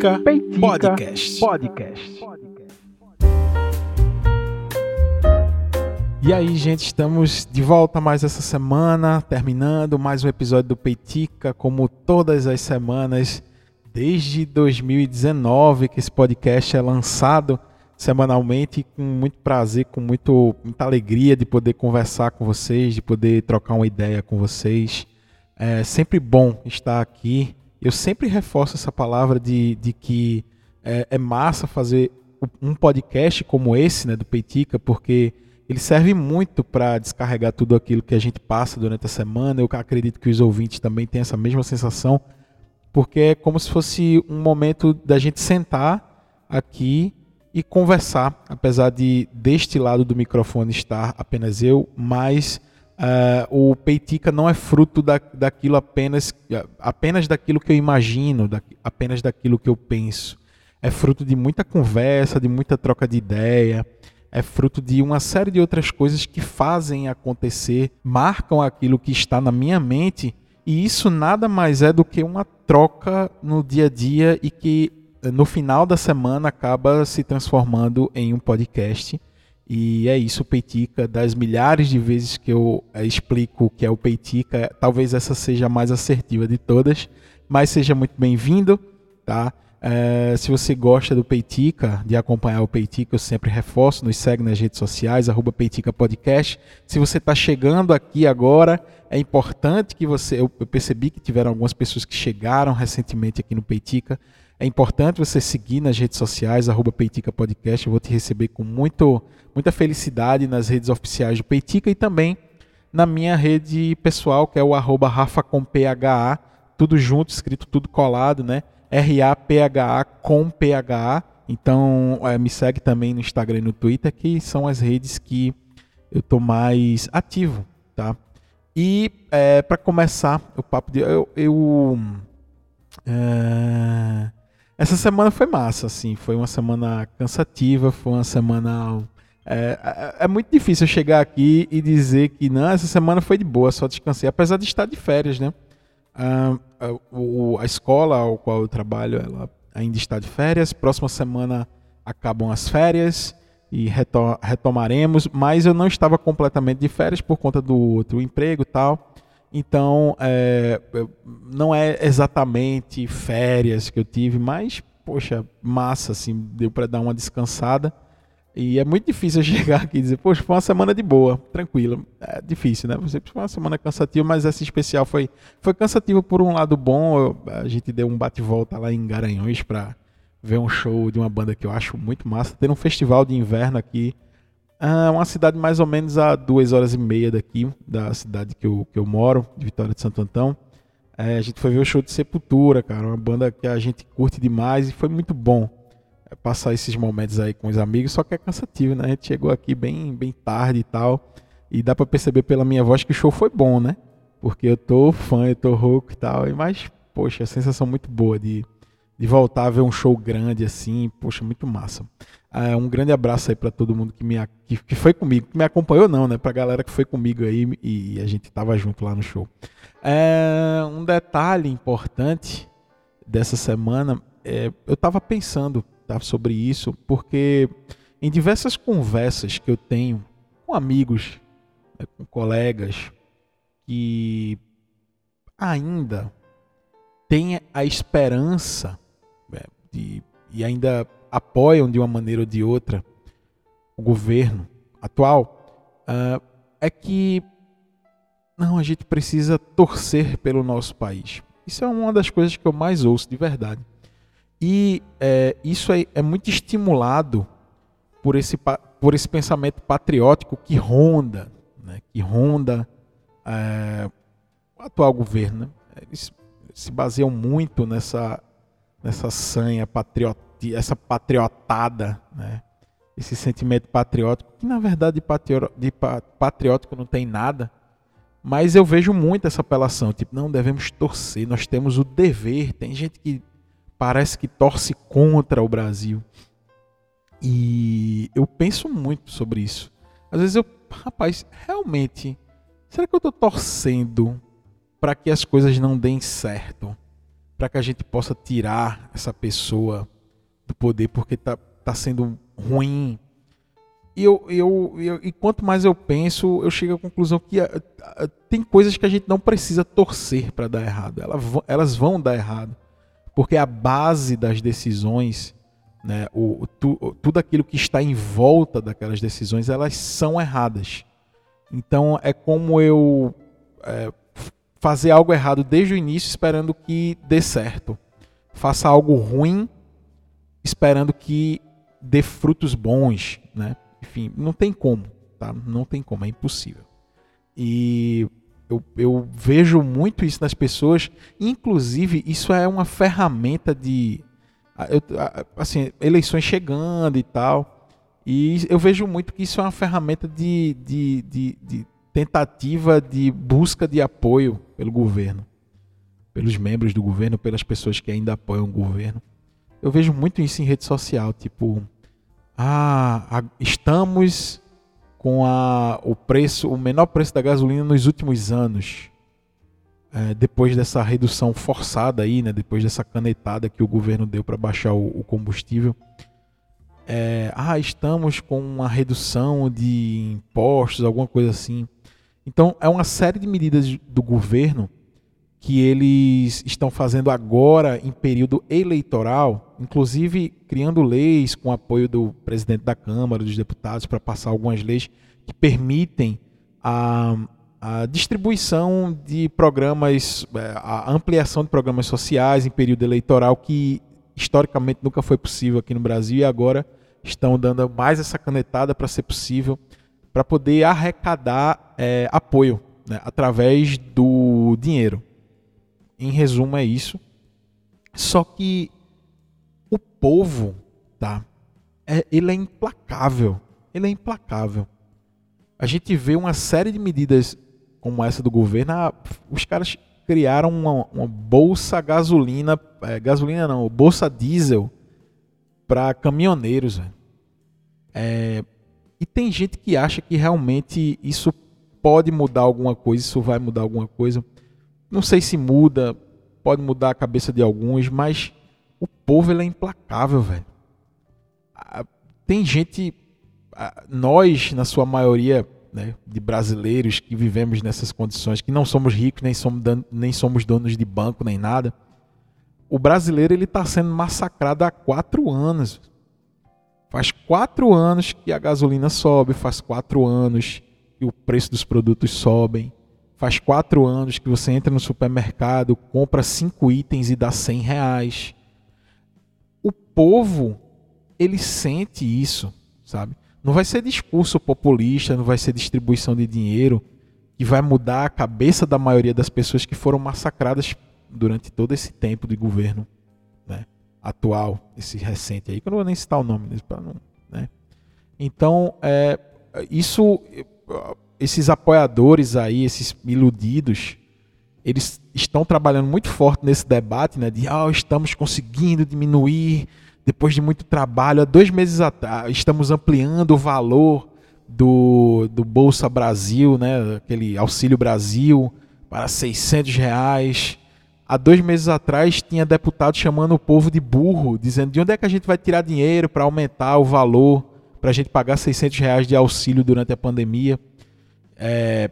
Peitica, Peitica Podcast. Podcast. E aí, gente, estamos de volta mais essa semana, terminando mais um episódio do Peitica, como todas as semanas, desde 2019 que esse podcast é lançado semanalmente, com muito prazer, com muito, muita alegria de poder conversar com vocês, de poder trocar uma ideia com vocês. É sempre bom estar aqui eu sempre reforço essa palavra de, de que é, é massa fazer um podcast como esse, né, do Peitica, porque ele serve muito para descarregar tudo aquilo que a gente passa durante a semana. Eu acredito que os ouvintes também têm essa mesma sensação, porque é como se fosse um momento da gente sentar aqui e conversar, apesar de deste lado do microfone estar apenas eu, mas Uh, o Peitica não é fruto da, daquilo apenas, apenas daquilo que eu imagino, da, apenas daquilo que eu penso. É fruto de muita conversa, de muita troca de ideia, é fruto de uma série de outras coisas que fazem acontecer, marcam aquilo que está na minha mente, e isso nada mais é do que uma troca no dia a dia e que no final da semana acaba se transformando em um podcast e é isso, o Peitica, das milhares de vezes que eu é, explico o que é o Peitica, talvez essa seja a mais assertiva de todas, mas seja muito bem-vindo, tá? É, se você gosta do Peitica, de acompanhar o Peitica, eu sempre reforço, nos segue nas redes sociais, arroba Peitica Podcast. Se você está chegando aqui agora, é importante que você. Eu percebi que tiveram algumas pessoas que chegaram recentemente aqui no Peitica. É importante você seguir nas redes sociais, arroba Peitica Podcast. Eu vou te receber com muito, muita felicidade nas redes oficiais do Peitica e também na minha rede pessoal, que é o arroba Rafa com PHA, tudo junto, escrito tudo colado, né? R-A-P-H-A com PHA. Então é, me segue também no Instagram e no Twitter, que são as redes que eu tô mais ativo, tá? E é, para começar o papo de eu, eu é, essa semana foi massa, assim. Foi uma semana cansativa, foi uma semana. É, é, é, muito difícil chegar aqui e dizer que não, essa semana foi de boa, só descansei, apesar de estar de férias, né? Ah, a, a escola ao qual eu trabalho, ela ainda está de férias. Próxima semana acabam as férias e retom retomaremos, mas eu não estava completamente de férias por conta do outro emprego e tal. Então, é, não é exatamente férias que eu tive, mas, poxa, massa, assim, deu para dar uma descansada. E é muito difícil chegar aqui e dizer, poxa, foi uma semana de boa, tranquila. É difícil, né? Você foi uma semana cansativa, mas essa especial foi, foi cansativa por um lado bom. Eu, a gente deu um bate-volta lá em Garanhões para ver um show de uma banda que eu acho muito massa. Ter um festival de inverno aqui é uma cidade mais ou menos a duas horas e meia daqui, da cidade que eu, que eu moro, de Vitória de Santo Antão. É, a gente foi ver o show de Sepultura, cara, uma banda que a gente curte demais e foi muito bom é, passar esses momentos aí com os amigos, só que é cansativo, né? A gente chegou aqui bem, bem tarde e tal, e dá para perceber pela minha voz que o show foi bom, né? Porque eu tô fã, eu tô rouco e tal, mas, poxa, a sensação muito boa de, de voltar a ver um show grande assim, poxa, muito massa. É, um grande abraço aí para todo mundo que, me, que, que, foi comigo, que me acompanhou não, né? Pra galera que foi comigo aí e, e a gente tava junto lá no show. É, um detalhe importante dessa semana, é, eu tava pensando tá, sobre isso, porque em diversas conversas que eu tenho com amigos, né, com colegas, que ainda têm a esperança né, de, e ainda apoiam de uma maneira ou de outra o governo atual, uh, é que não, a gente precisa torcer pelo nosso país. Isso é uma das coisas que eu mais ouço de verdade. E é, isso é, é, muito estimulado por esse, por esse pensamento patriótico que ronda, né, que ronda é, o atual governo. Né? Eles se baseiam muito nessa, nessa sanha patriótica essa patriotada, né? esse sentimento patriótico, que na verdade de patriótico não tem nada, mas eu vejo muito essa apelação, tipo, não devemos torcer, nós temos o dever. Tem gente que parece que torce contra o Brasil. E eu penso muito sobre isso. Às vezes eu, rapaz, realmente, será que eu estou torcendo para que as coisas não deem certo? para que a gente possa tirar essa pessoa poder porque está tá sendo ruim. E, eu, eu, eu, e quanto mais eu penso, eu chego à conclusão que a, a, tem coisas que a gente não precisa torcer para dar errado. Elas, elas vão dar errado. Porque a base das decisões, né, o, tu, tudo aquilo que está em volta daquelas decisões, elas são erradas. Então é como eu é, fazer algo errado desde o início esperando que dê certo. Faça algo ruim esperando que dê frutos bons, né? Enfim, não tem como, tá? Não tem como, é impossível. E eu, eu vejo muito isso nas pessoas, inclusive isso é uma ferramenta de eu, assim, eleições chegando e tal. E eu vejo muito que isso é uma ferramenta de, de, de, de tentativa de busca de apoio pelo governo, pelos membros do governo, pelas pessoas que ainda apoiam o governo. Eu vejo muito isso em rede social, tipo, ah, estamos com a, o preço, o menor preço da gasolina nos últimos anos. É, depois dessa redução forçada aí, né, depois dessa canetada que o governo deu para baixar o, o combustível, é, ah, estamos com uma redução de impostos, alguma coisa assim. Então, é uma série de medidas do governo que eles estão fazendo agora em período eleitoral, inclusive criando leis com apoio do presidente da Câmara, dos deputados, para passar algumas leis que permitem a, a distribuição de programas, é, a ampliação de programas sociais em período eleitoral, que historicamente nunca foi possível aqui no Brasil e agora estão dando mais essa canetada para ser possível para poder arrecadar é, apoio né, através do dinheiro. Em resumo, é isso. Só que o povo, tá? É, ele é implacável. Ele é implacável. A gente vê uma série de medidas como essa do governo. Ah, os caras criaram uma, uma bolsa gasolina, é, gasolina não, bolsa diesel para caminhoneiros. É, e tem gente que acha que realmente isso pode mudar alguma coisa, isso vai mudar alguma coisa. Não sei se muda, pode mudar a cabeça de alguns, mas o povo ele é implacável, velho. Tem gente, nós, na sua maioria, né, de brasileiros que vivemos nessas condições, que não somos ricos, nem somos, nem somos donos de banco, nem nada. O brasileiro ele está sendo massacrado há quatro anos. Faz quatro anos que a gasolina sobe, faz quatro anos que o preço dos produtos sobem. Faz quatro anos que você entra no supermercado, compra cinco itens e dá cem reais. O povo, ele sente isso, sabe? Não vai ser discurso populista, não vai ser distribuição de dinheiro que vai mudar a cabeça da maioria das pessoas que foram massacradas durante todo esse tempo de governo, né? atual, esse recente aí, que eu não vou nem citar o nome não, né? Então, é, isso, esses apoiadores aí, esses iludidos, eles estão trabalhando muito forte nesse debate, né? De, ah, estamos conseguindo diminuir depois de muito trabalho. Há dois meses atrás, estamos ampliando o valor do, do Bolsa Brasil, né? Aquele Auxílio Brasil para 600 reais há dois meses atrás tinha deputado chamando o povo de burro, dizendo de onde é que a gente vai tirar dinheiro para aumentar o valor, para a gente pagar 600 reais de auxílio durante a pandemia. É,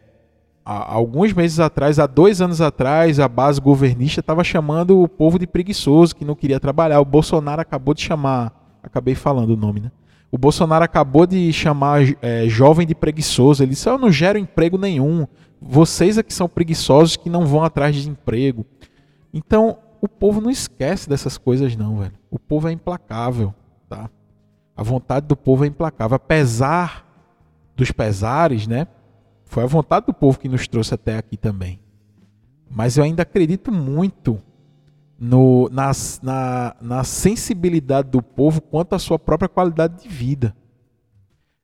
há alguns meses atrás, há dois anos atrás, a base governista estava chamando o povo de preguiçoso, que não queria trabalhar. O Bolsonaro acabou de chamar, acabei falando o nome, né? O Bolsonaro acabou de chamar é, jovem de preguiçoso. Ele disse: Eu não gero emprego nenhum. Vocês é que são preguiçosos que não vão atrás de emprego. Então, o povo não esquece dessas coisas não, velho. O povo é implacável, tá? A vontade do povo é implacável, apesar dos pesares, né? Foi a vontade do povo que nos trouxe até aqui também. Mas eu ainda acredito muito no, na, na, na sensibilidade do povo quanto à sua própria qualidade de vida.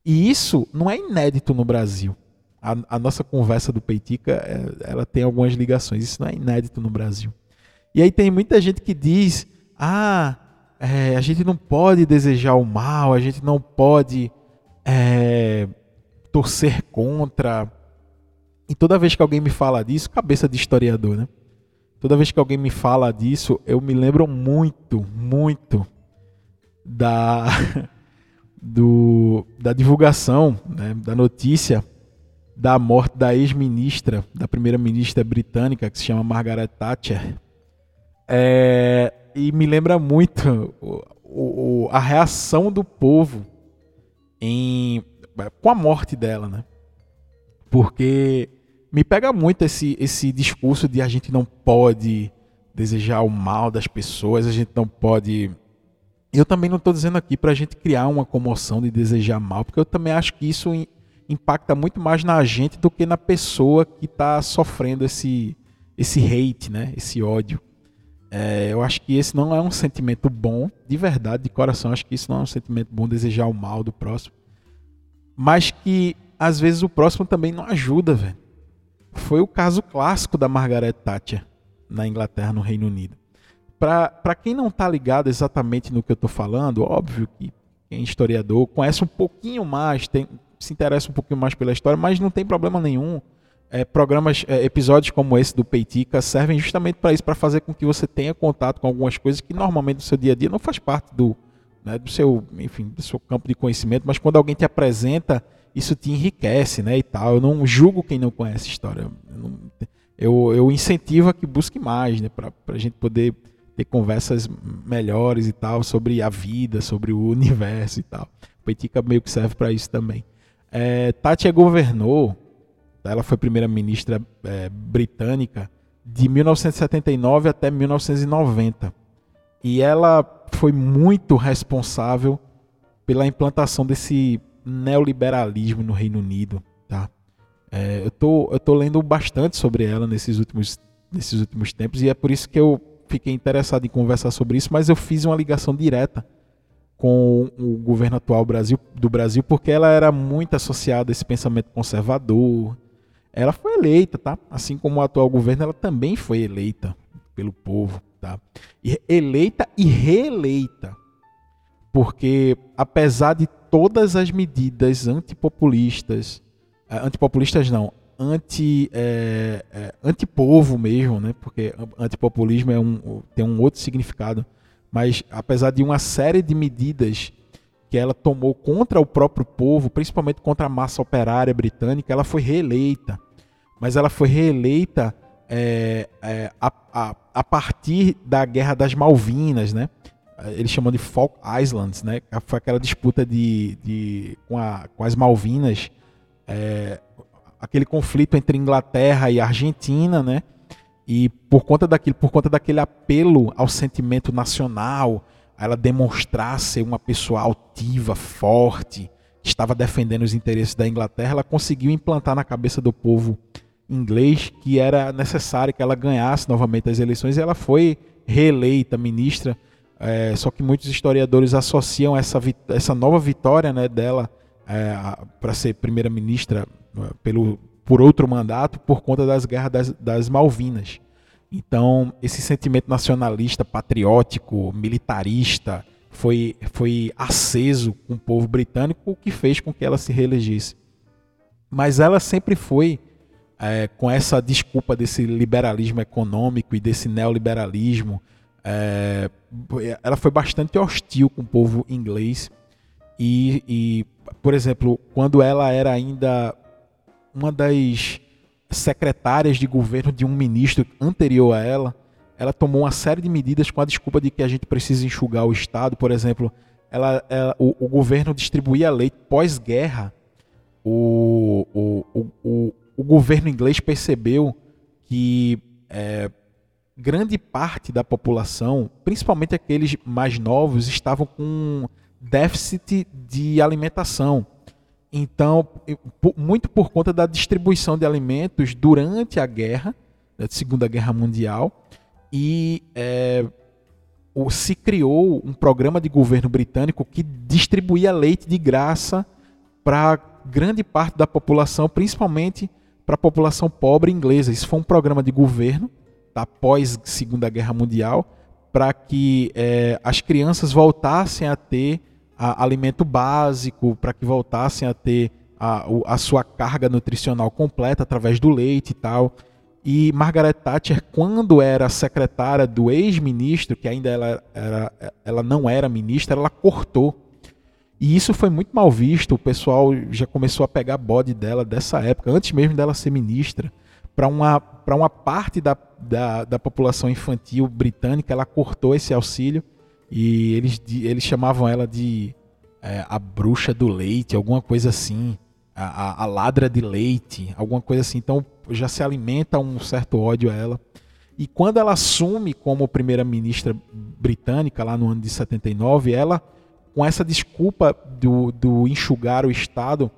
E isso não é inédito no Brasil. A, a nossa conversa do Peitica, é, ela tem algumas ligações. Isso não é inédito no Brasil. E aí tem muita gente que diz: ah, é, a gente não pode desejar o mal, a gente não pode é, torcer contra. E toda vez que alguém me fala disso, cabeça de historiador, né? toda vez que alguém me fala disso, eu me lembro muito, muito da, do, da divulgação, né, da notícia da morte da ex-ministra, da primeira-ministra britânica, que se chama Margaret Thatcher. É, e me lembra muito o, o, a reação do povo em, com a morte dela, né? Porque me pega muito esse, esse discurso de a gente não pode desejar o mal das pessoas, a gente não pode. Eu também não estou dizendo aqui para a gente criar uma comoção de desejar mal, porque eu também acho que isso impacta muito mais na gente do que na pessoa que está sofrendo esse, esse hate, né? esse ódio. É, eu acho que esse não é um sentimento bom, de verdade, de coração. Acho que isso não é um sentimento bom desejar o mal do próximo. Mas que às vezes o próximo também não ajuda, velho. Foi o caso clássico da Margaret Thatcher na Inglaterra, no Reino Unido. Para quem não está ligado exatamente no que eu estou falando, óbvio que quem é historiador conhece um pouquinho mais, tem, se interessa um pouquinho mais pela história, mas não tem problema nenhum é, programas, é, episódios como esse do Peitica servem justamente para isso, para fazer com que você tenha contato com algumas coisas que normalmente no seu dia a dia não faz parte do, né, do seu, enfim, do seu campo de conhecimento, mas quando alguém te apresenta, isso te enriquece, né, e tal. Eu não julgo quem não conhece história. Eu, não, eu, eu incentivo a que busque mais, né, para a gente poder ter conversas melhores e tal sobre a vida, sobre o universo e tal. O Peitica meio que serve para isso também. É, Tati governou ela foi primeira-ministra é, britânica de 1979 até 1990. E ela foi muito responsável pela implantação desse neoliberalismo no Reino Unido. Tá? É, eu, tô, eu tô lendo bastante sobre ela nesses últimos, nesses últimos tempos e é por isso que eu fiquei interessado em conversar sobre isso, mas eu fiz uma ligação direta com o governo atual Brasil, do Brasil, porque ela era muito associada a esse pensamento conservador, ela foi eleita, tá? Assim como o atual governo, ela também foi eleita pelo povo, tá? Eleita e reeleita. Porque apesar de todas as medidas antipopulistas, eh, antipopulistas não, anti é, é, antipovo mesmo, né? Porque antipopulismo é um, tem um outro significado. Mas apesar de uma série de medidas que ela tomou contra o próprio povo, principalmente contra a massa operária britânica, ela foi reeleita mas ela foi reeleita é, é, a, a, a, partir da Guerra das Malvinas, né? Eles chamam de Falk Islands, né? Foi aquela disputa de, de com, a, com as Malvinas, é, aquele conflito entre Inglaterra e Argentina, né? E por conta daquilo, por conta daquele apelo ao sentimento nacional, ela demonstrar ser uma pessoa altiva, forte, que estava defendendo os interesses da Inglaterra, ela conseguiu implantar na cabeça do povo inglês que era necessário que ela ganhasse novamente as eleições e ela foi reeleita ministra. É, só que muitos historiadores associam essa, essa nova vitória né, dela é, para ser primeira-ministra é, pelo por outro mandato por conta das guerras das, das Malvinas. Então, esse sentimento nacionalista, patriótico, militarista foi, foi aceso com o povo britânico, o que fez com que ela se reelegesse. Mas ela sempre foi é, com essa desculpa desse liberalismo econômico e desse neoliberalismo, é, ela foi bastante hostil com o povo inglês. E, e, por exemplo, quando ela era ainda uma das secretárias de governo de um ministro anterior a ela, ela tomou uma série de medidas com a desculpa de que a gente precisa enxugar o Estado. Por exemplo, ela, ela o, o, governo distribuía leite pós-guerra. O, o, o, o governo inglês percebeu que é, grande parte da população, principalmente aqueles mais novos, estavam com déficit de alimentação. Então, muito por conta da distribuição de alimentos durante a guerra, a Segunda Guerra Mundial, e é, se criou um programa de governo britânico que distribuía leite de graça para grande parte da população, principalmente para a população pobre inglesa. Isso foi um programa de governo após Segunda Guerra Mundial para que é, as crianças voltassem a ter a, alimento básico, para que voltassem a ter a, a, sua carga nutricional completa através do leite e tal. E Margaret Thatcher, quando era secretária do ex-ministro, que ainda ela, era, ela não era ministra, ela cortou. E isso foi muito mal visto. O pessoal já começou a pegar bode dela dessa época, antes mesmo dela ser ministra. Para uma, uma parte da, da, da população infantil britânica, ela cortou esse auxílio e eles, eles chamavam ela de é, a bruxa do leite, alguma coisa assim a, a, ladra de leite, alguma coisa assim. Então já se alimenta um certo ódio a ela. E quando ela assume como primeira-ministra britânica, lá no ano de 79, ela, com essa desculpa do, do enxugar o Estado,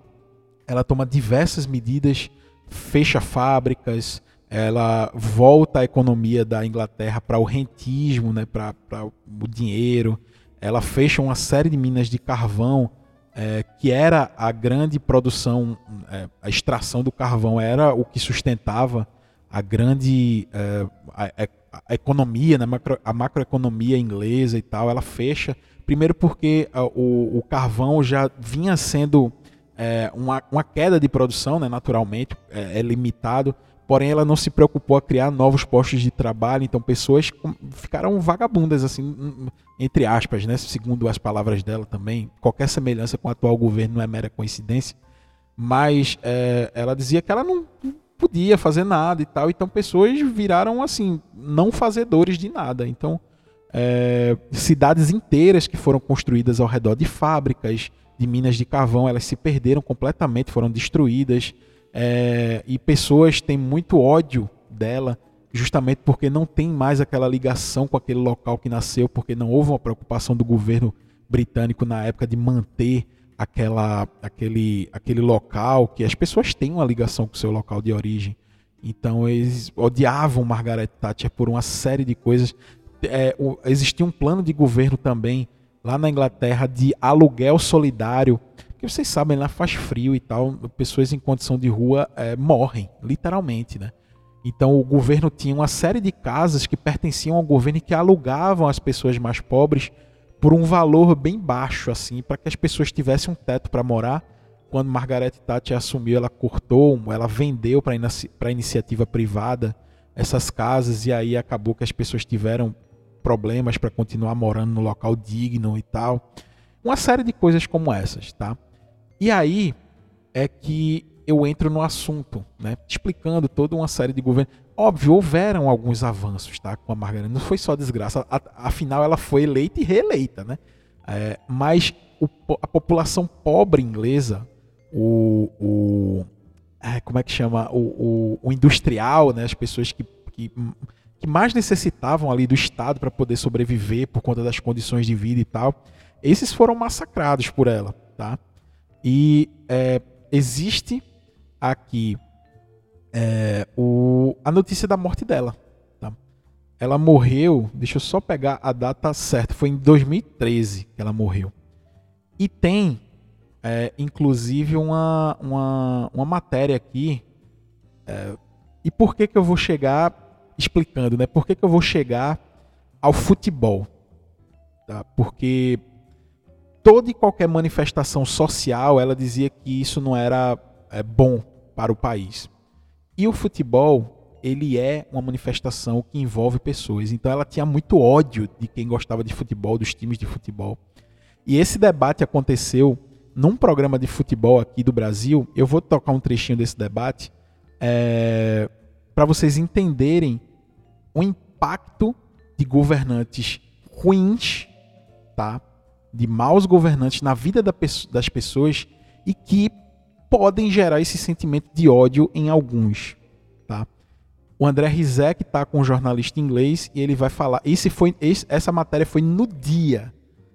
ela toma diversas medidas, fecha fábricas, ela volta a economia da Inglaterra para o rentismo, né, para o dinheiro, ela fecha uma série de minas de carvão é, que era a grande produção, é, a extração do carvão era o que sustentava a grande é, a, a, economia, né, a macroeconomia inglesa e tal, ela fecha. Primeiro porque a, o, o, carvão já vinha sendo é, uma, uma, queda de produção, né, naturalmente, é, é limitado porém ela não se preocupou a criar novos postos de trabalho, então pessoas ficaram vagabundas, assim, entre aspas, né? segundo as palavras dela também. Qualquer semelhança com o atual governo não é mera coincidência, mas é, ela dizia que ela não podia fazer nada e tal, então pessoas viraram, assim, não fazedores de nada. Então, é, cidades inteiras que foram construídas ao redor de fábricas, de minas de carvão, elas se perderam completamente, foram destruídas. É, e pessoas têm muito ódio dela, justamente porque não tem mais aquela ligação com aquele local que nasceu, porque não houve uma preocupação do governo britânico na época de manter aquela, aquele, aquele local, que as pessoas têm uma ligação com o seu local de origem. Então eles odiavam Margaret Thatcher por uma série de coisas. É, o, existia um plano de governo também lá na Inglaterra de aluguel solidário porque vocês sabem, lá faz frio e tal, pessoas em condição de rua é, morrem, literalmente, né? Então o governo tinha uma série de casas que pertenciam ao governo e que alugavam as pessoas mais pobres por um valor bem baixo, assim, para que as pessoas tivessem um teto para morar. Quando Margaret Thatcher assumiu, ela cortou, ela vendeu para a iniciativa privada essas casas e aí acabou que as pessoas tiveram problemas para continuar morando no local digno e tal. Uma série de coisas como essas, tá? E aí é que eu entro no assunto, né? Explicando toda uma série de governos. Óbvio, houveram alguns avanços, tá? Com a Margarida. Não foi só desgraça. Afinal, ela foi eleita e reeleita, né? É, mas o, a população pobre inglesa, o, o é, como é que chama? O, o, o, industrial, né? As pessoas que, que, que mais necessitavam ali do Estado para poder sobreviver por conta das condições de vida e tal, esses foram massacrados por ela, tá? E é, existe aqui é, o, a notícia da morte dela. Tá? Ela morreu, deixa eu só pegar a data certa, foi em 2013 que ela morreu. E tem, é, inclusive, uma, uma, uma matéria aqui. É, e por que, que eu vou chegar explicando, né? Por que, que eu vou chegar ao futebol? Tá? Porque toda e qualquer manifestação social, ela dizia que isso não era é, bom para o país. E o futebol, ele é uma manifestação que envolve pessoas. Então ela tinha muito ódio de quem gostava de futebol, dos times de futebol. E esse debate aconteceu num programa de futebol aqui do Brasil. Eu vou tocar um trechinho desse debate é, para vocês entenderem o impacto de governantes ruins, tá? de maus governantes na vida das pessoas e que podem gerar esse sentimento de ódio em alguns. Tá? O André Rizek está com um jornalista inglês e ele vai falar. Esse foi, esse, essa matéria foi no dia.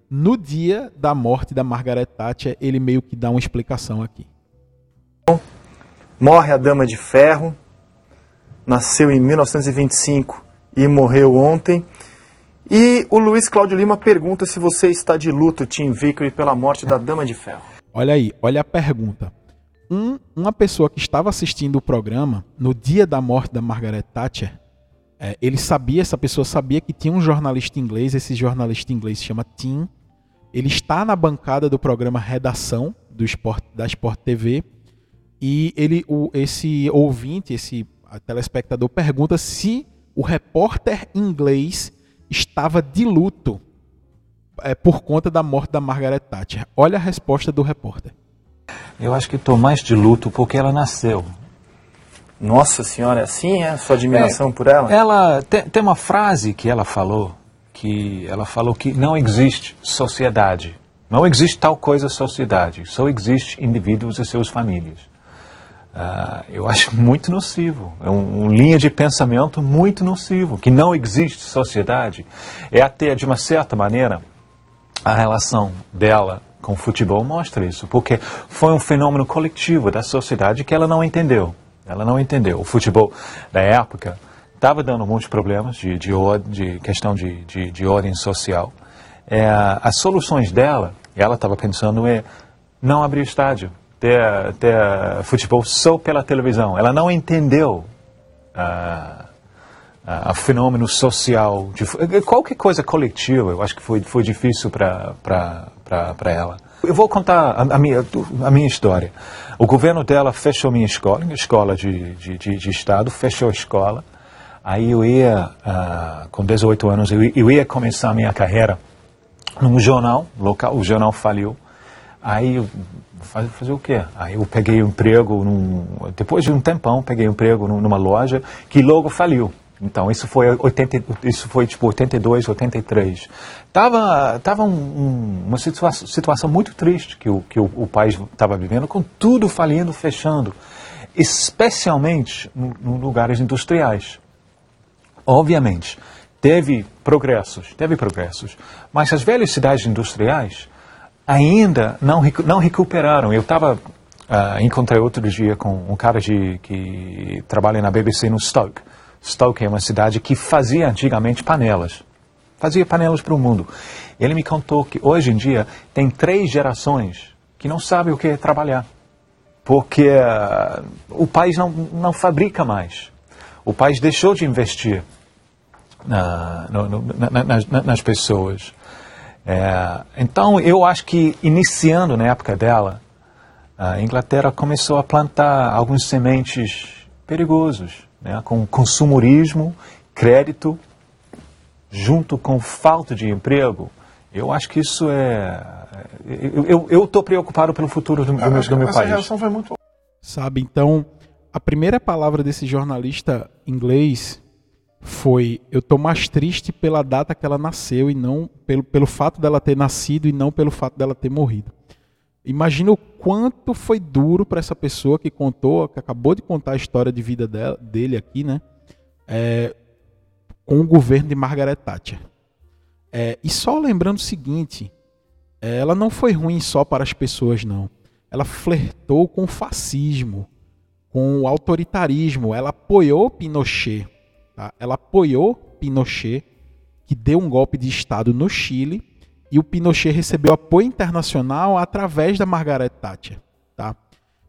No dia da morte da Margaret Thatcher, ele meio que dá uma explicação aqui. Morre a Dama de Ferro, nasceu em 1925 e morreu ontem. E o Luiz Cláudio Lima pergunta se você está de luto, Tim Vickery, pela morte da Dama de Ferro. Olha aí, olha a pergunta. Um, uma pessoa que estava assistindo o programa no dia da morte da Margaret Thatcher, é, ele sabia, essa pessoa sabia que tinha um jornalista inglês, esse jornalista inglês se chama Tim. Ele está na bancada do programa Redação do Sport, da Sport TV e ele, o, esse ouvinte, esse telespectador pergunta se o repórter inglês estava de luto é, por conta da morte da Margaret Thatcher. Olha a resposta do repórter. Eu acho que estou mais de luto porque ela nasceu. Nossa senhora, é assim é? Sua admiração é, por ela? Ela tem, tem uma frase que ela falou que ela falou que não existe sociedade, não existe tal coisa sociedade, só existe indivíduos e suas famílias. Uh, eu acho muito nocivo, é um, um, linha de pensamento muito nocivo, que não existe sociedade. É até, de uma certa maneira, a relação dela com o futebol mostra isso, porque foi um fenômeno coletivo da sociedade que ela não entendeu. Ela não entendeu. O futebol da época estava dando muitos problemas de, de, de questão de, de, de, ordem social. É, as soluções dela, ela estava pensando é não abrir estádio, ter, ter futebol só pela televisão. Ela não entendeu uh, uh, o fenômeno social, de, qualquer coisa coletiva, eu acho que foi, foi difícil para ela. Eu vou contar a, a, minha, a minha história. O governo dela fechou minha escola, minha escola de, de, de, de Estado, fechou a escola. Aí eu ia, uh, com 18 anos, eu, eu ia começar a minha carreira num jornal local, o jornal faliu. Aí eu fazer, fazer o quê? Aí eu peguei um emprego, num, depois de um tempão, peguei um emprego numa loja que logo faliu. Então, isso foi, 80, isso foi tipo 82, 83. Tava, tava um, um, uma situação, situação muito triste que o, que o, o país estava vivendo, com tudo falindo, fechando, especialmente em lugares industriais. Obviamente, teve progressos, teve progressos, mas as velhas cidades industriais ainda não, não recuperaram. Eu estava, uh, encontrei outro dia com um cara de, que trabalha na BBC no Stoke. Stoke é uma cidade que fazia antigamente panelas. Fazia panelas para o mundo. Ele me contou que hoje em dia tem três gerações que não sabem o que é trabalhar. Porque uh, o país não, não fabrica mais. O país deixou de investir uh, no, no, na, nas, nas pessoas. É, então, eu acho que iniciando na época dela, a Inglaterra começou a plantar alguns sementes perigosos né, com consumorismo, crédito, junto com falta de emprego, eu acho que isso é. Eu estou preocupado pelo futuro do, do, meu, do meu essa país. Reação foi muito. Sabe, então, a primeira palavra desse jornalista inglês foi: Eu estou mais triste pela data que ela nasceu e não pelo, pelo fato dela ter nascido e não pelo fato dela ter morrido. Imagina o quanto foi duro para essa pessoa que contou, que acabou de contar a história de vida dela, dele aqui, né? É, com o governo de Margaret Thatcher. É, e só lembrando o seguinte, é, ela não foi ruim só para as pessoas, não. Ela flertou com o fascismo, com o autoritarismo. Ela apoiou Pinochet. Tá? Ela apoiou Pinochet, que deu um golpe de Estado no Chile e o Pinochet recebeu apoio internacional através da Margaret Thatcher. Tá?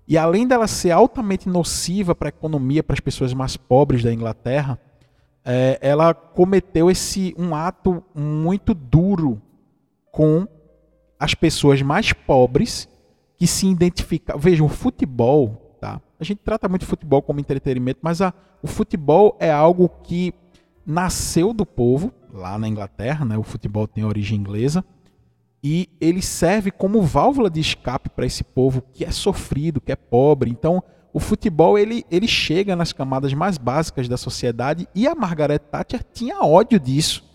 E além dela ser altamente nociva para a economia, para as pessoas mais pobres da Inglaterra, é, ela cometeu esse um ato muito duro com as pessoas mais pobres que se identificam. Vejam, o futebol? A gente trata muito futebol como entretenimento, mas a, o futebol é algo que nasceu do povo, lá na Inglaterra, né? O futebol tem origem inglesa. E ele serve como válvula de escape para esse povo que é sofrido, que é pobre. Então, o futebol ele, ele chega nas camadas mais básicas da sociedade e a Margaret Thatcher tinha ódio disso.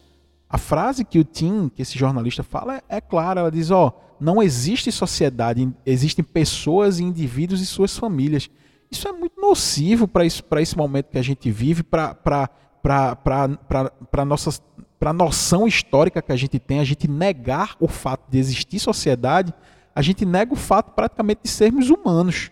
A frase que o Tim, que esse jornalista fala, é, é clara. Ela diz: ó, não existe sociedade, existem pessoas e indivíduos e suas famílias. Isso é muito nocivo para esse momento que a gente vive, para nossas para a noção histórica que a gente tem, a gente negar o fato de existir sociedade, a gente nega o fato praticamente de sermos humanos.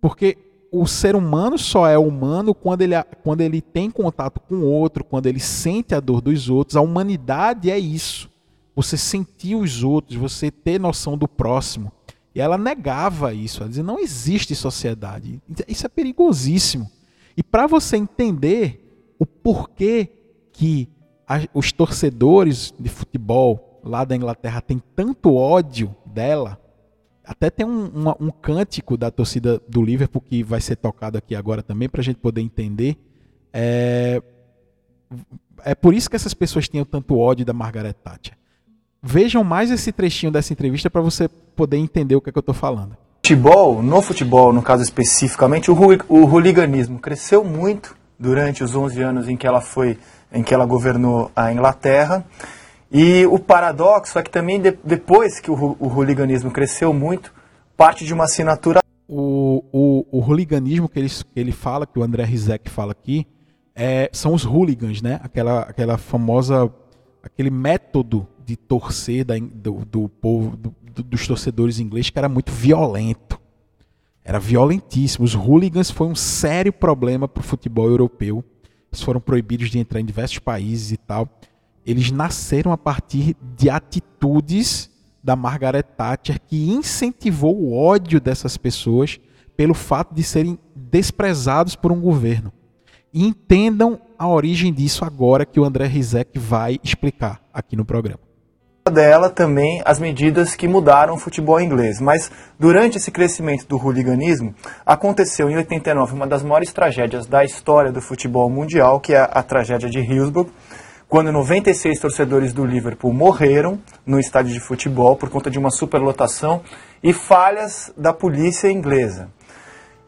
Porque o ser humano só é humano quando ele, quando ele tem contato com o outro, quando ele sente a dor dos outros. A humanidade é isso. Você sentir os outros, você ter noção do próximo. E ela negava isso, ela dizia: não existe sociedade. Isso é perigosíssimo. E para você entender o porquê que os torcedores de futebol lá da Inglaterra têm tanto ódio dela, até tem um, um, um, cântico da torcida do Liverpool que vai ser tocado aqui agora também para a gente poder entender. É, é por isso que essas pessoas tinham tanto ódio da Margaret Thatcher. Vejam mais esse trechinho dessa entrevista para você poder entender o que, é que eu estou falando. Futebol, no futebol, no caso especificamente, o, o hooliganismo cresceu muito durante os 11 anos em que ela foi, em que ela governou a Inglaterra. E o paradoxo é que também de, depois que o, o hooliganismo cresceu muito, parte de uma assinatura. O, o, o hooliganismo que ele, que ele fala, que o André Rizek fala aqui, é, são os hooligans, né? Aquela, aquela famosa, aquele método de torcer da, do, do, povo, do, dos torcedores ingleses que era muito violento. Era violentíssimo. Os hooligans foi um sério problema para o futebol europeu. Eles foram proibidos de entrar em diversos países e tal eles nasceram a partir de atitudes da Margaret Thatcher que incentivou o ódio dessas pessoas pelo fato de serem desprezados por um governo. E entendam a origem disso agora que o André Rizek vai explicar aqui no programa. Dela também as medidas que mudaram o futebol inglês. Mas durante esse crescimento do hooliganismo, aconteceu em 89 uma das maiores tragédias da história do futebol mundial, que é a tragédia de Hillsborough, quando 96 torcedores do Liverpool morreram no estádio de futebol por conta de uma superlotação e falhas da polícia inglesa.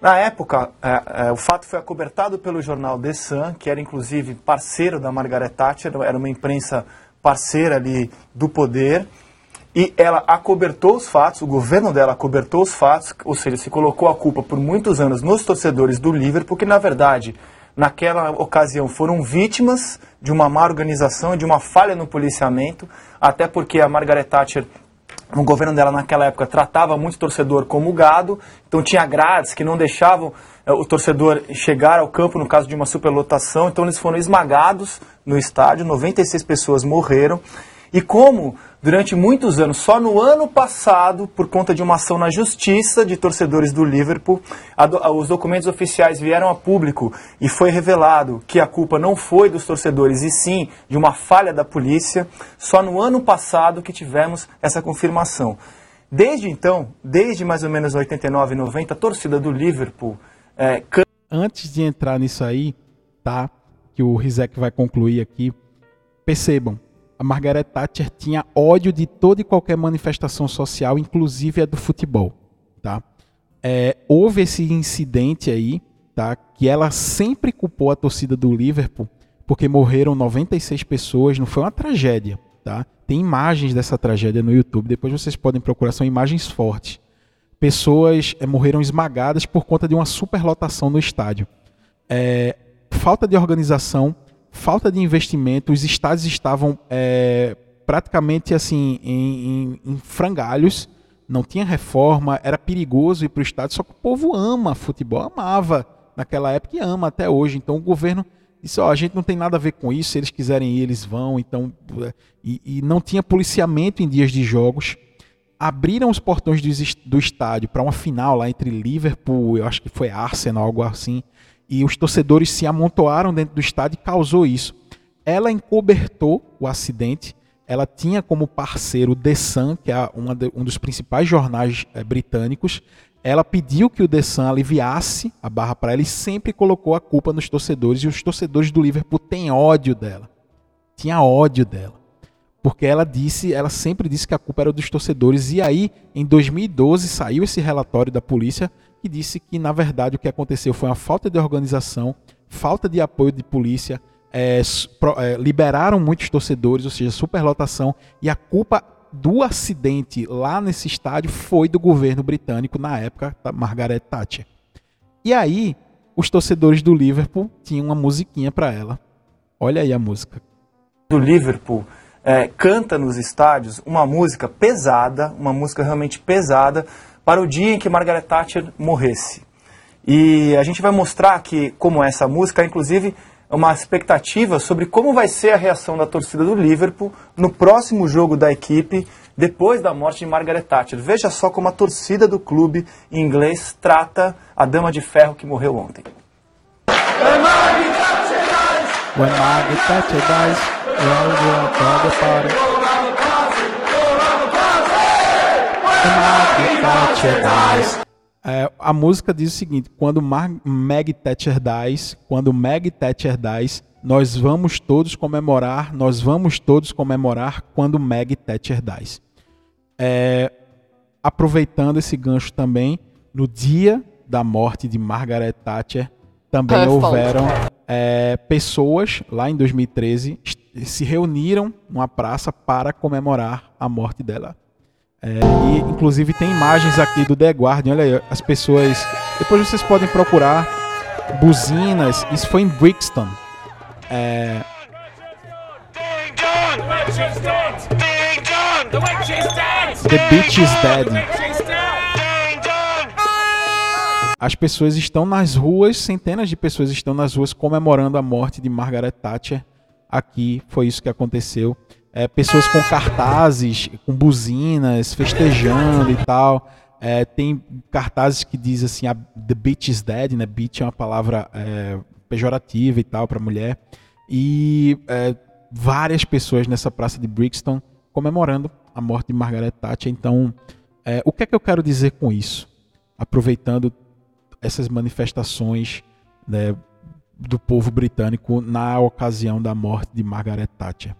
Na época, é, é, o fato foi acobertado pelo jornal The Sun, que era inclusive parceiro da Margaret Thatcher, era uma imprensa parceira ali do poder, e ela acobertou os fatos, o governo dela acobertou os fatos, ou seja, se colocou a culpa por muitos anos nos torcedores do Liverpool, que na verdade naquela ocasião foram vítimas de uma má organização, de uma falha no policiamento, até porque a Margaret Thatcher o governo dela naquela época tratava muito o torcedor como gado, então tinha grades que não deixavam eh, o torcedor chegar ao campo no caso de uma superlotação, então eles foram esmagados no estádio, 96 pessoas morreram. E como durante muitos anos, só no ano passado, por conta de uma ação na justiça de torcedores do Liverpool, do, os documentos oficiais vieram a público e foi revelado que a culpa não foi dos torcedores e sim de uma falha da polícia. Só no ano passado que tivemos essa confirmação. Desde então, desde mais ou menos 89, 90, a torcida do Liverpool. É, Antes de entrar nisso aí, tá? Que o Rizek vai concluir aqui, percebam a Margaret Thatcher tinha ódio de toda e qualquer manifestação social, inclusive a do futebol. Tá? É, houve esse incidente aí, tá? que ela sempre culpou a torcida do Liverpool, porque morreram 96 pessoas, não foi uma tragédia. Tá? Tem imagens dessa tragédia no YouTube, depois vocês podem procurar, são imagens fortes. Pessoas é, morreram esmagadas por conta de uma superlotação no estádio. É, falta de organização, falta de investimento, os estádios estavam é, praticamente assim em, em, em, frangalhos, não tinha reforma, era perigoso ir para o estádio, só que o povo ama futebol, amava naquela época e ama até hoje. Então o governo disse, a gente não tem nada a ver com isso, se eles quiserem ir, eles vão. Então e, e não tinha policiamento em dias de jogos. Abriram os portões do estádio para uma final lá entre Liverpool, eu acho que foi Arsenal, algo assim e os torcedores se amontoaram dentro do estádio e causou isso. Ela encobertou o acidente. Ela tinha como parceiro o The Sun, que é de, um dos principais jornais é, britânicos. Ela pediu que o The Sun aliviasse a barra para ela e sempre colocou a culpa nos torcedores. E os torcedores do Liverpool têm ódio dela. Tinha ódio dela. Porque ela disse, ela sempre disse que a culpa era dos torcedores. E aí, em 2012, saiu esse relatório da polícia que disse que, na verdade, o que aconteceu foi uma falta de organização, falta de apoio de polícia, é, é, liberaram muitos torcedores, ou seja, superlotação, e a culpa do acidente lá nesse estádio foi do governo britânico na época da Margaret Thatcher. E aí, os torcedores do Liverpool tinham uma musiquinha para ela. Olha aí a música. Do Liverpool é, canta nos estádios uma música pesada, uma música realmente pesada, para o dia em que Margaret Thatcher morresse. E a gente vai mostrar que, como essa música, inclusive, uma expectativa sobre como vai ser a reação da torcida do Liverpool no próximo jogo da equipe depois da morte de Margaret Thatcher. Veja só como a torcida do clube inglês trata a dama de ferro que morreu ontem. When Margaret Thatcher dies, When Margaret Thatcher dies, we're all party. É, a música diz o seguinte: quando Mar Meg Thatcher dies, quando Meg Thatcher dies, nós vamos todos comemorar, nós vamos todos comemorar quando Meg Thatcher dies. É, aproveitando esse gancho também, no dia da morte de Margaret Thatcher, também Her houveram é, pessoas lá em 2013 est- se reuniram numa praça para comemorar a morte dela. É, e inclusive tem imagens aqui do The Guardian, olha aí, as pessoas. Depois vocês podem procurar buzinas. Isso foi em Brixton. É! The Beach is Dead. As pessoas estão nas ruas, centenas de pessoas estão nas ruas comemorando a morte de Margaret Thatcher. Aqui foi isso que aconteceu. É, pessoas com cartazes, com buzinas, festejando e tal. É, tem cartazes que diz assim, a, the bitch is dead, né? Bitch é uma palavra é, pejorativa e tal para mulher. E é, várias pessoas nessa praça de Brixton comemorando a morte de Margaret Thatcher. Então, é, o que é que eu quero dizer com isso? Aproveitando essas manifestações né, do povo britânico na ocasião da morte de Margaret Thatcher.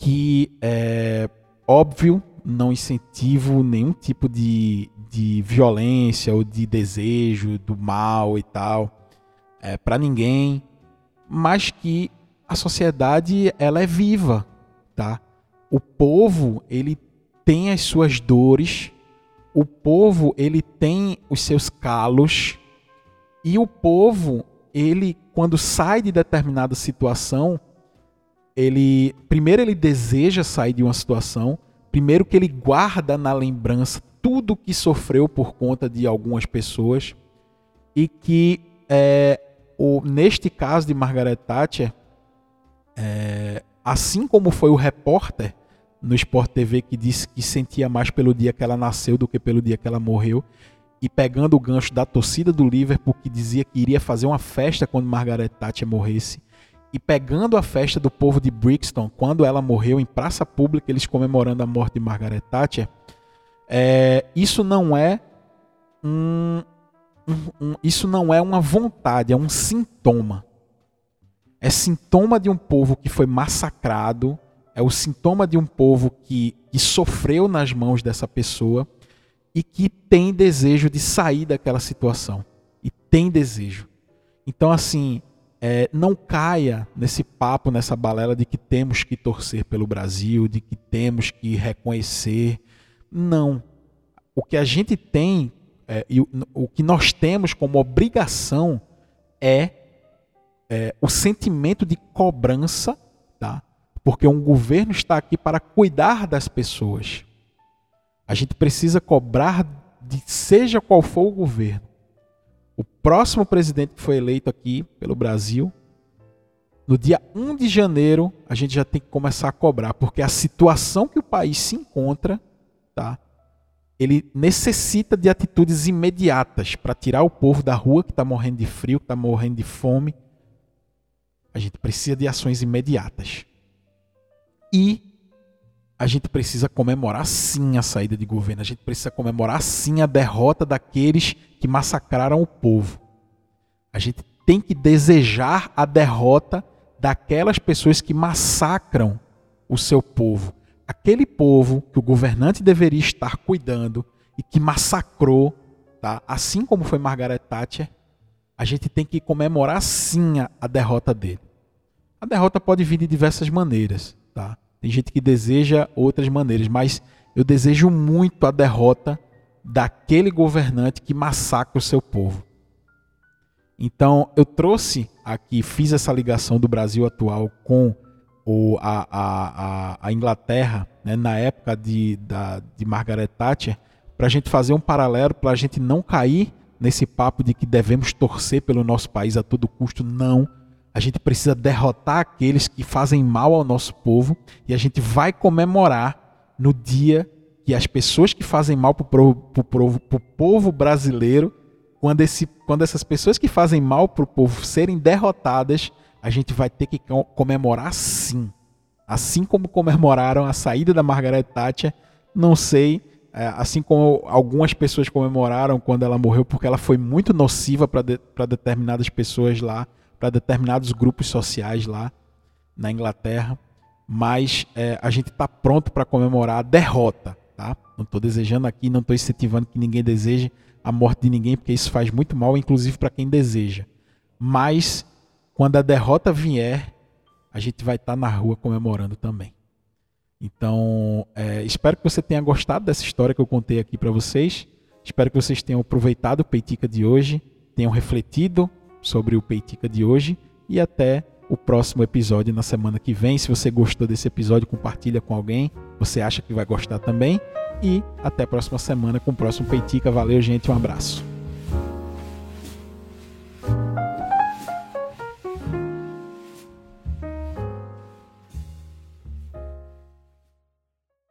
Que é óbvio, não incentivo nenhum tipo de, de violência ou de desejo do mal e tal é, para ninguém, mas que a sociedade ela é viva, tá? O povo ele tem as suas dores, o povo ele tem os seus calos e o povo ele quando sai de determinada situação ele primeiro ele deseja sair de uma situação primeiro que ele guarda na lembrança tudo que sofreu por conta de algumas pessoas e que é, o, neste caso de Margaret Thatcher é, assim como foi o repórter no Sport TV que disse que sentia mais pelo dia que ela nasceu do que pelo dia que ela morreu. E pegando o gancho da torcida do Liverpool que dizia que iria fazer uma festa quando Margaret Thatcher morresse. E pegando a festa do povo de Brixton quando ela morreu em praça pública, eles comemorando a morte de Margaret Thatcher. É, isso não é um, um- um- isso não é uma vontade, é um sintoma. É sintoma de um povo que foi massacrado, é o sintoma de um povo que, que sofreu nas mãos dessa pessoa e que tem desejo de sair daquela situação. E tem desejo. Então, assim, é, não caia nesse papo, nessa balela de que temos que torcer pelo Brasil, de que temos que reconhecer. Não. O que a gente tem, é, e o, o que nós temos como obrigação é é, o sentimento de cobrança, tá? Porque um governo está aqui para cuidar das pessoas. A gente precisa cobrar de seja qual for o governo. O próximo presidente que foi eleito aqui pelo Brasil, no dia 1 de janeiro, a gente já tem que começar a cobrar, porque a situação que o país se encontra, tá? Ele necessita de atitudes imediatas para tirar o povo da rua que está morrendo de frio, que está morrendo de fome. A gente precisa de ações imediatas. E a gente precisa comemorar sim a saída de governo. A gente precisa comemorar sim a derrota daqueles que massacraram o povo. A gente tem que desejar a derrota daquelas pessoas que massacram o seu povo. Aquele povo que o governante deveria estar cuidando e que massacrou, tá? assim como foi Margaret Thatcher, a gente tem que comemorar sim a, derrota dele. A derrota pode vir de diversas maneiras, tá? Tem gente que deseja outras maneiras, mas eu desejo muito a derrota daquele governante que massacra o seu povo. Então, eu trouxe aqui, fiz essa ligação do Brasil atual com o, a, a, a, a Inglaterra, né, na época de, da, de Margaret Thatcher, para a gente fazer um paralelo, para a gente não cair nesse papo de que devemos torcer pelo nosso país a todo custo. Não. A gente precisa derrotar aqueles que fazem mal ao nosso povo e a gente vai comemorar no dia que as pessoas que fazem mal para o povo brasileiro, quando, esse, quando essas pessoas que fazem mal para o povo serem derrotadas, a gente vai ter que co- comemorar sim. Assim como comemoraram a saída da Margaret Thatcher, não sei é, assim como algumas pessoas comemoraram quando ela morreu, porque ela foi muito nociva para de, determinadas pessoas lá, para determinados grupos sociais lá na Inglaterra. Mas é, a gente está pronto para comemorar a derrota. Tá? Não estou desejando aqui, não estou incentivando que ninguém deseje a morte de ninguém, porque isso faz muito mal, inclusive para quem deseja. Mas quando a derrota vier, a gente vai estar tá na rua comemorando também. Então, é, espero que você tenha gostado dessa história que eu contei aqui para vocês. Espero que vocês tenham aproveitado o Peitica de hoje, tenham refletido sobre o Peitica de hoje e até o próximo episódio na semana que vem. Se você gostou desse episódio, compartilha com alguém. Você acha que vai gostar também. E até a próxima semana com o próximo Peitica. Valeu, gente. Um abraço.